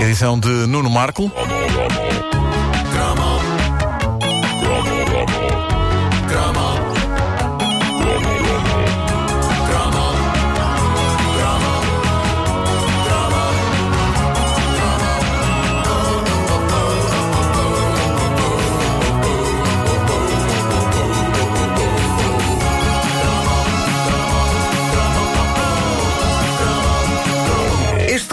Edição de Nuno Marco.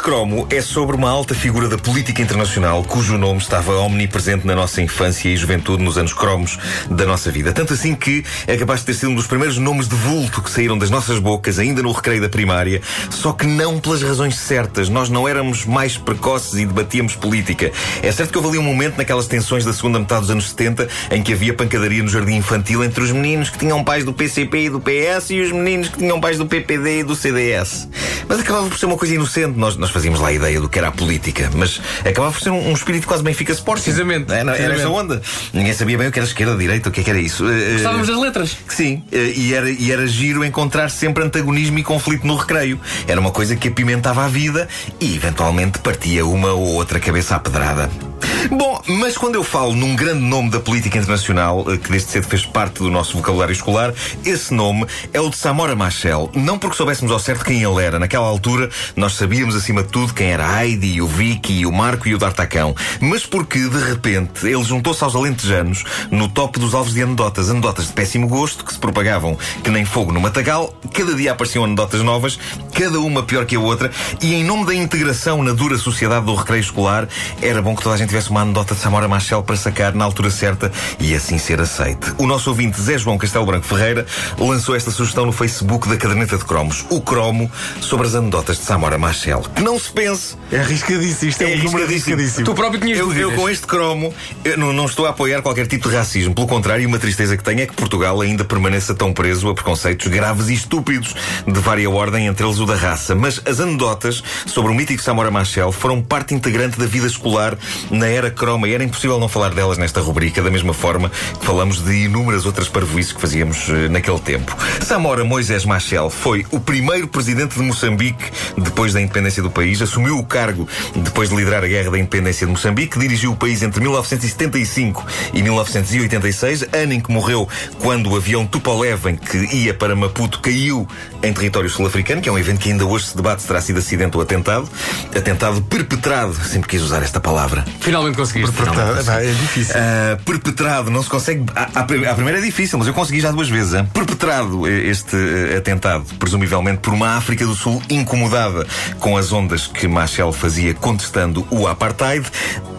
Cromo é sobre uma alta figura da política internacional cujo nome estava omnipresente na nossa infância e juventude nos anos cromos da nossa vida. Tanto assim que é capaz de ter sido um dos primeiros nomes de vulto que saíram das nossas bocas, ainda no recreio da primária, só que não pelas razões certas. Nós não éramos mais precoces e debatíamos política. É certo que houve ali um momento naquelas tensões da segunda metade dos anos 70 em que havia pancadaria no jardim infantil entre os meninos que tinham pais do PCP e do PS e os meninos que tinham pais do PPD e do CDS. Mas acabava por ser uma coisa inocente. Nós, nós fazíamos lá a ideia do que era a política, mas acabava por ser um, um espírito quase Benfica Sporting. Precisamente, É, era precisamente. onda. Ninguém sabia bem o que era esquerda, direita, o que é que era isso. Eh, eh, Gostávamos das letras. Sim, eh, e era, e era giro encontrar sempre antagonismo e conflito no recreio. Era uma coisa que apimentava a vida e eventualmente partia uma ou outra cabeça à pedrada. Bom, mas quando eu falo num grande nome da política internacional, eh, que desde cedo fez parte do nosso vocabulário escolar, esse nome é o de Samora Machel. Não porque soubéssemos ao certo quem ele era. Naquela altura, nós sabíamos acima de tudo quem era a Heidi, o Vicky, o Marco e o D'Artacão. Mas porque, de repente, ele juntou-se aos alentejanos no top dos alvos de anedotas. Anedotas de péssimo gosto, que se propagavam que nem fogo no matagal. Cada dia apareciam anedotas novas, cada uma pior que a outra. E em nome da integração na dura sociedade do recreio escolar, era bom que toda a gente tivesse uma anedota de Samora Machel para sacar na altura certa e assim ser aceite. O nosso ouvinte Zé João Castelo Branco Ferreira lançou esta sugestão no Facebook da Caderneta de Cromos. O cromo sobre as anedotas de Samora Machel. Que não se pense É arriscadíssimo. Isto é, um número arriscadíssimo. Tu próprio tinhas eu, eu com este cromo eu não, não estou a apoiar qualquer tipo de racismo. Pelo contrário, uma tristeza que tenho é que Portugal ainda permaneça tão preso a preconceitos graves e estúpidos de vária ordem, entre eles o da raça. Mas as anedotas sobre o mítico Samora Machel foram parte integrante da vida escolar na era croma e era impossível não falar delas nesta rubrica, da mesma forma que falamos de inúmeras outras parvoíces que fazíamos eh, naquele tempo. Samora Moisés Machel foi o primeiro presidente de Moçambique depois da independência do país, assumiu o cargo depois de liderar a guerra da independência de Moçambique, dirigiu o país entre 1975 e 1986, ano em que morreu quando o avião Tupolev, que ia para Maputo, caiu em território sul-africano, que é um evento que ainda hoje se debate se terá sido acidente ou atentado. Atentado perpetrado, sempre quis usar esta palavra. Finalmente conseguiste. Portanto, vai, é difícil. Uh, perpetrado, não se consegue. Pri- à primeira é difícil, mas eu consegui já duas vezes. hein? Perpetrado eh, este eh, atentado, presumivelmente por uma África do Sul incomodada com as ondas que Machel fazia contestando o apartheid.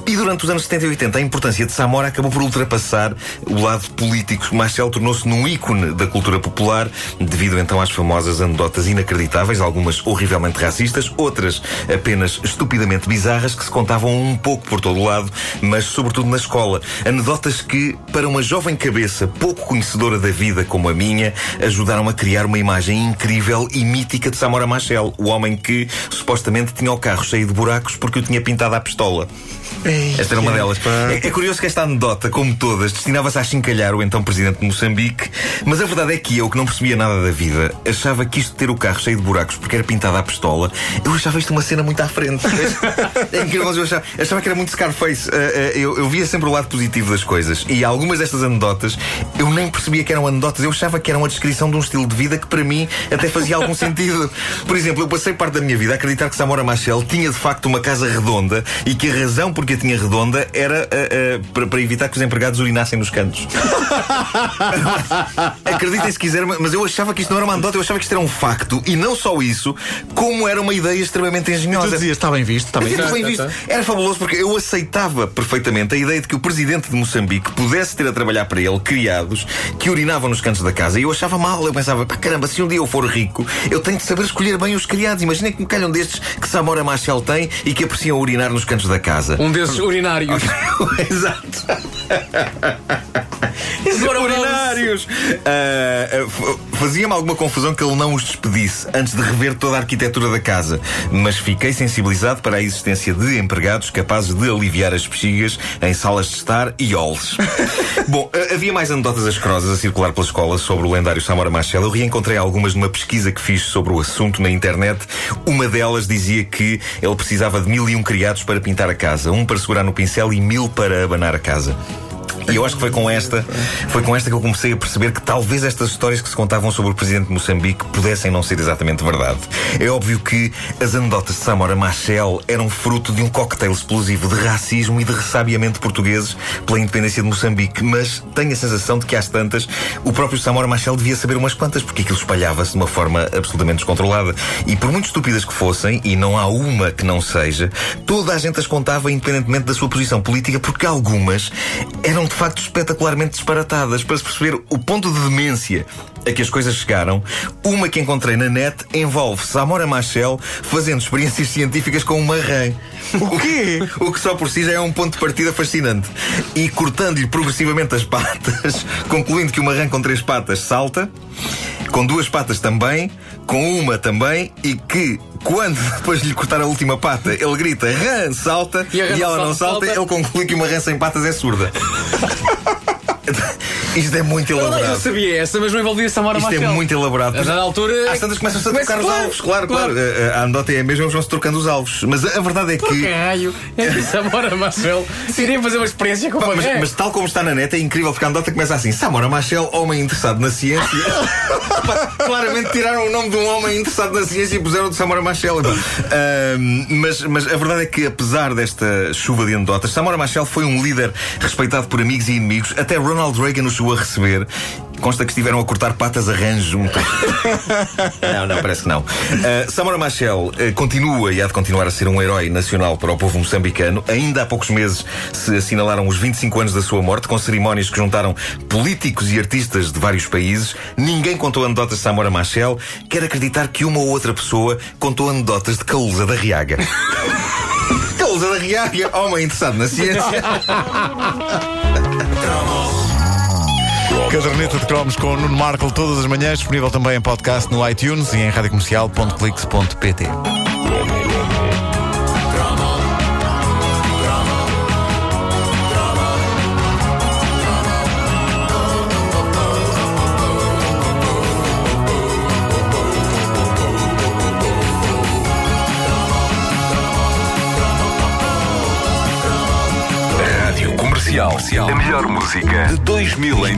E durante os anos 70 e 80, a importância de Samora acabou por ultrapassar o lado político. Machel tornou-se num ícone da cultura popular, devido então às famosas anedotas inacreditáveis, algumas horrivelmente racistas, outras apenas estupidamente bizarras, que se contavam um pouco por todo o lado, mas sobretudo na escola. Anedotas que, para uma jovem cabeça pouco conhecedora da vida como a minha, ajudaram a criar uma imagem incrível e mítica de Samora Machel, o homem que supostamente tinha o carro cheio de buracos porque o tinha pintado à pistola. Esta era uma delas. É, é curioso que esta anedota, como todas, destinava-se a achincalhar o então presidente de Moçambique, mas a verdade é que eu, que não percebia nada da vida, achava que isto de ter o carro cheio de buracos porque era pintado à pistola, eu achava isto uma cena muito à frente. é incrível, mas eu achava, achava que era muito Scarface. Ah, ah, eu, eu via sempre o lado positivo das coisas e algumas destas anedotas eu nem percebia que eram anedotas, eu achava que eram a descrição de um estilo de vida que para mim até fazia algum sentido. Por exemplo, eu passei parte da minha vida a acreditar que Samora Machel tinha de facto uma casa redonda e que a razão porque a tinha redonda era ah, ah, para, evitar que os empregados urinassem nos cantos. Acreditem se quiser, mas eu achava que isto não era uma anedota, eu achava que isto era um facto. E não só isso, como era uma ideia extremamente Tu engenhosa. dizias, está bem visto, está bem visto. era bem visto. Era fabuloso porque eu aceitava perfeitamente a ideia de que o presidente de Moçambique pudesse ter a trabalhar para ele criados que urinavam nos cantos da casa. E eu achava mal. Eu pensava, pá, caramba, se um dia eu for rico, eu tenho de saber escolher bem os criados. Imagina que me calham destes que Samora Machel tem e que apreciam urinar nos cantos da casa. Um desses urinários. Exato. Agora lendários. Uh, Fazia-me alguma confusão que ele não os despedisse antes de rever toda a arquitetura da casa, mas fiquei sensibilizado para a existência de empregados capazes de aliviar as bexigas em salas de estar e olhos. Bom, havia mais anedotas ascrosas a circular pela escola sobre o lendário Samora Machel. Eu reencontrei algumas numa pesquisa que fiz sobre o assunto na internet. Uma delas dizia que ele precisava de mil e um criados para pintar a casa, um para segurar no pincel e mil para abanar a casa. E eu acho que foi com esta, foi com esta que eu comecei a perceber que talvez estas histórias que se contavam sobre o presidente de Moçambique pudessem não ser exatamente verdade. É óbvio que as anedotas de Samora Machel eram fruto de um cocktail explosivo de racismo e de ressabiamento portugueses pela independência de Moçambique, mas tenho a sensação de que às tantas o próprio Samora Machel devia saber umas quantas, porque aquilo espalhava-se de uma forma absolutamente descontrolada. E por muito estúpidas que fossem, e não há uma que não seja, toda a gente as contava independentemente da sua posição política, porque algumas eram de facto espetacularmente disparatadas. Para se perceber o ponto de demência a que as coisas chegaram, uma que encontrei na net envolve Samora Machel fazendo experiências científicas com uma rã. O quê? o que só por si já é um ponto de partida fascinante. E cortando-lhe progressivamente as patas, concluindo que uma rã com três patas salta, com duas patas também, com uma também, e que quando depois de lhe cortar a última pata, ele grita rã, salta, e, e ela não salta, salta, ele conclui que uma rã sem patas é surda. Isto é muito elaborado. Eu sabia essa, mas não envolvia Samora Isto Machel. é muito elaborado. A altura. Às tantas começam-se a trocar os alvos, claro, claro. A anedota é a mesma, vão-se trocando os alvos. Mas a verdade é que. Caralho, é que Samora Machel iria fazer uma experiência com mas, mas tal como está na net, é incrível porque a anedota começa assim: Samora Machel, homem interessado na ciência. Claramente tiraram o nome de um homem interessado na ciência e puseram de Samora Machel. Uh, mas, mas a verdade é que, apesar desta chuva de anedotas, Samora Machel foi um líder respeitado por amigos e inimigos. Até Ronald Reagan o chegou a receber. Consta que estiveram a cortar patas a rãs juntos. não, não, parece que não. Uh, Samora Machel uh, continua e há de continuar a ser um herói nacional para o povo moçambicano. Ainda há poucos meses se assinalaram os 25 anos da sua morte, com cerimónias que juntaram políticos e artistas de vários países. Ninguém contou anedotas de Samora Machel. Quero acreditar que uma ou outra pessoa contou anedotas de Caúza da Riaga. Caúza da Riaga, homem interessado na ciência. Caderneta de Cromos com Nuno Marco todas as manhãs, disponível também em podcast no iTunes e em radiocomercial.clix.pt. Comercial. A melhor música de 2000 em